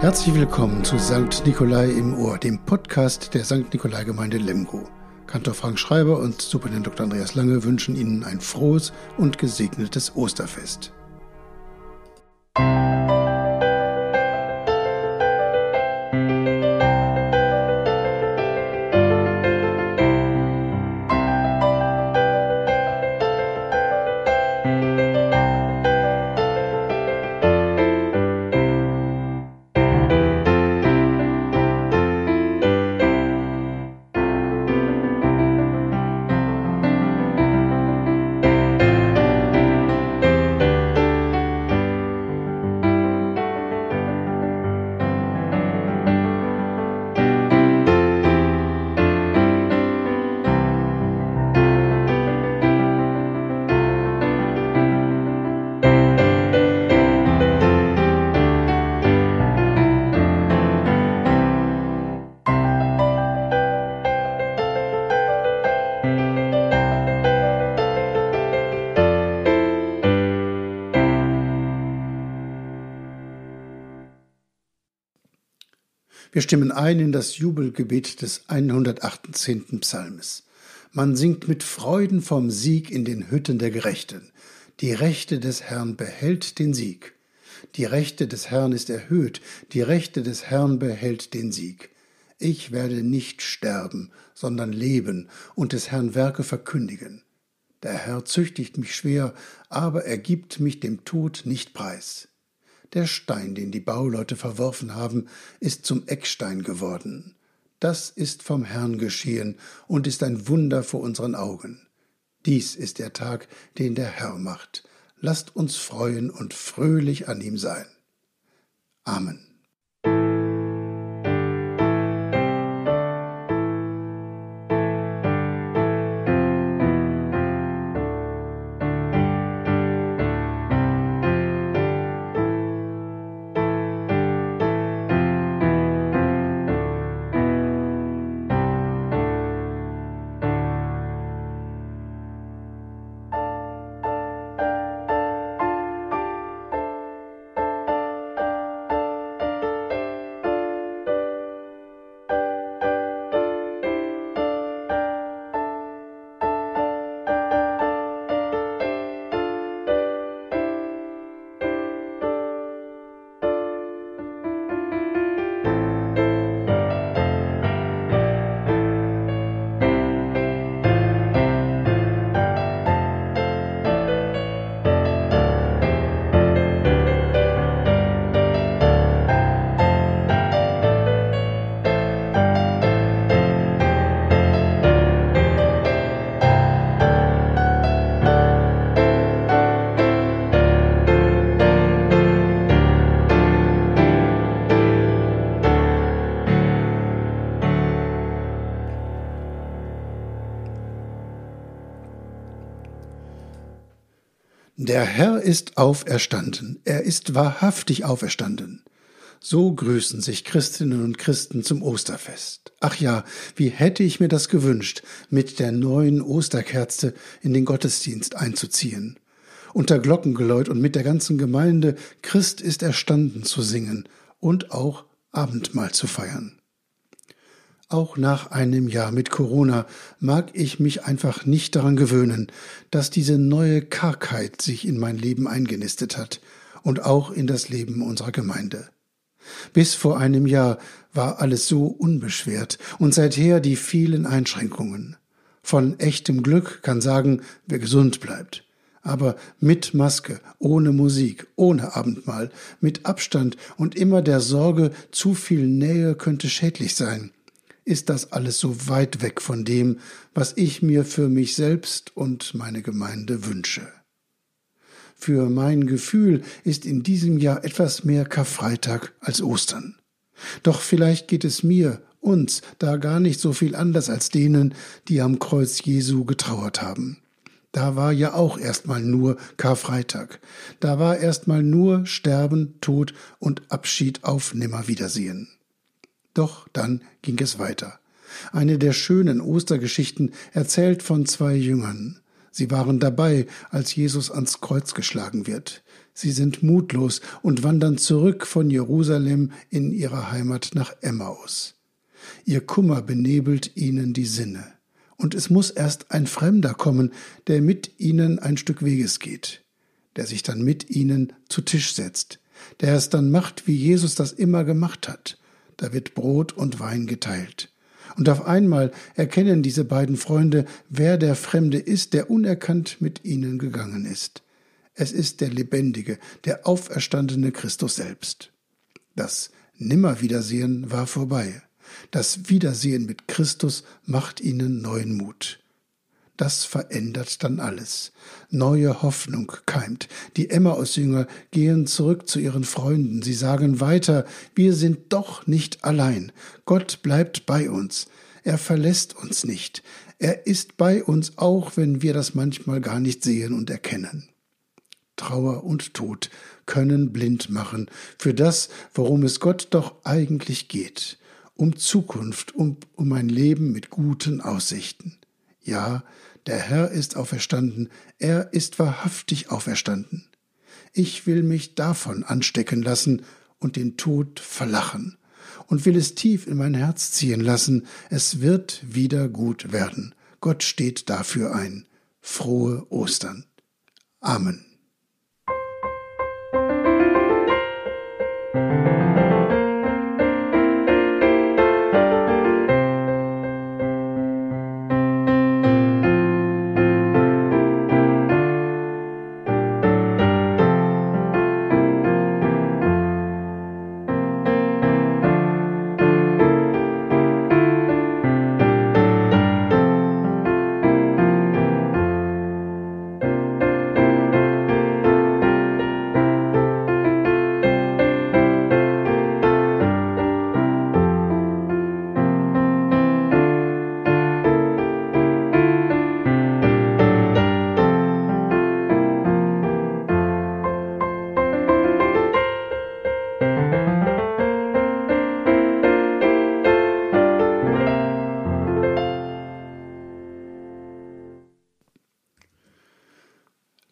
Herzlich willkommen zu St. Nikolai im Ohr, dem Podcast der St. Nikolai Gemeinde Lemgo. Kantor Frank Schreiber und Superintendent Dr. Andreas Lange wünschen Ihnen ein frohes und gesegnetes Osterfest. Wir stimmen ein in das Jubelgebet des 118. Psalmes. Man singt mit Freuden vom Sieg in den Hütten der Gerechten. Die Rechte des Herrn behält den Sieg. Die Rechte des Herrn ist erhöht, die Rechte des Herrn behält den Sieg. Ich werde nicht sterben, sondern leben und des Herrn Werke verkündigen. Der Herr züchtigt mich schwer, aber er gibt mich dem Tod nicht preis. Der Stein, den die Bauleute verworfen haben, ist zum Eckstein geworden. Das ist vom Herrn geschehen und ist ein Wunder vor unseren Augen. Dies ist der Tag, den der Herr macht. Lasst uns freuen und fröhlich an ihm sein. Amen. Der Herr ist auferstanden, er ist wahrhaftig auferstanden. So grüßen sich Christinnen und Christen zum Osterfest. Ach ja, wie hätte ich mir das gewünscht, mit der neuen Osterkerze in den Gottesdienst einzuziehen. Unter Glockengeläut und mit der ganzen Gemeinde Christ ist erstanden zu singen und auch Abendmahl zu feiern. Auch nach einem Jahr mit Corona mag ich mich einfach nicht daran gewöhnen, dass diese neue Kargheit sich in mein Leben eingenistet hat und auch in das Leben unserer Gemeinde. Bis vor einem Jahr war alles so unbeschwert und seither die vielen Einschränkungen. Von echtem Glück kann sagen, wer gesund bleibt. Aber mit Maske, ohne Musik, ohne Abendmahl, mit Abstand und immer der Sorge, zu viel Nähe könnte schädlich sein ist das alles so weit weg von dem, was ich mir für mich selbst und meine Gemeinde wünsche. Für mein Gefühl ist in diesem Jahr etwas mehr Karfreitag als Ostern. Doch vielleicht geht es mir, uns, da gar nicht so viel anders als denen, die am Kreuz Jesu getrauert haben. Da war ja auch erstmal nur Karfreitag. Da war erstmal nur Sterben, Tod und Abschied auf Nimmerwiedersehen. Doch dann ging es weiter. Eine der schönen Ostergeschichten erzählt von zwei Jüngern. Sie waren dabei, als Jesus ans Kreuz geschlagen wird. Sie sind mutlos und wandern zurück von Jerusalem in ihre Heimat nach Emmaus. Ihr Kummer benebelt ihnen die Sinne. Und es muss erst ein Fremder kommen, der mit ihnen ein Stück Weges geht, der sich dann mit ihnen zu Tisch setzt, der es dann macht, wie Jesus das immer gemacht hat. Da wird Brot und Wein geteilt. Und auf einmal erkennen diese beiden Freunde, wer der Fremde ist, der unerkannt mit ihnen gegangen ist. Es ist der lebendige, der auferstandene Christus selbst. Das Nimmerwiedersehen war vorbei. Das Wiedersehen mit Christus macht ihnen neuen Mut. Das verändert dann alles. Neue Hoffnung keimt. Die Emmaus-Jünger gehen zurück zu ihren Freunden. Sie sagen weiter, wir sind doch nicht allein. Gott bleibt bei uns. Er verlässt uns nicht. Er ist bei uns, auch wenn wir das manchmal gar nicht sehen und erkennen. Trauer und Tod können blind machen für das, worum es Gott doch eigentlich geht, um Zukunft, um, um ein Leben mit guten Aussichten. Ja, der Herr ist auferstanden, er ist wahrhaftig auferstanden. Ich will mich davon anstecken lassen und den Tod verlachen und will es tief in mein Herz ziehen lassen, es wird wieder gut werden. Gott steht dafür ein. Frohe Ostern. Amen.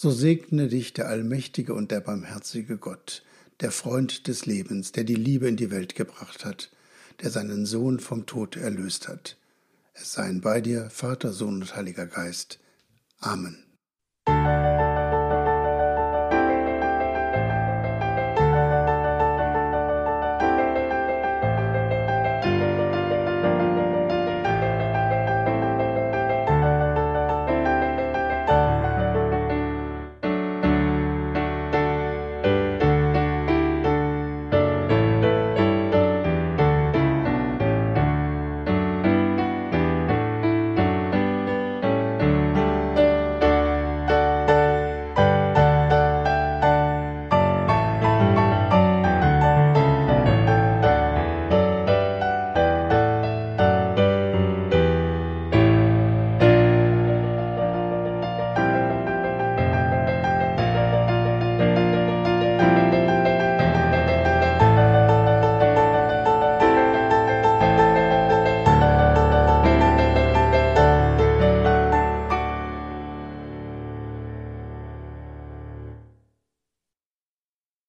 So segne dich der allmächtige und der barmherzige Gott, der Freund des Lebens, der die Liebe in die Welt gebracht hat, der seinen Sohn vom Tod erlöst hat. Es seien bei dir Vater, Sohn und Heiliger Geist. Amen.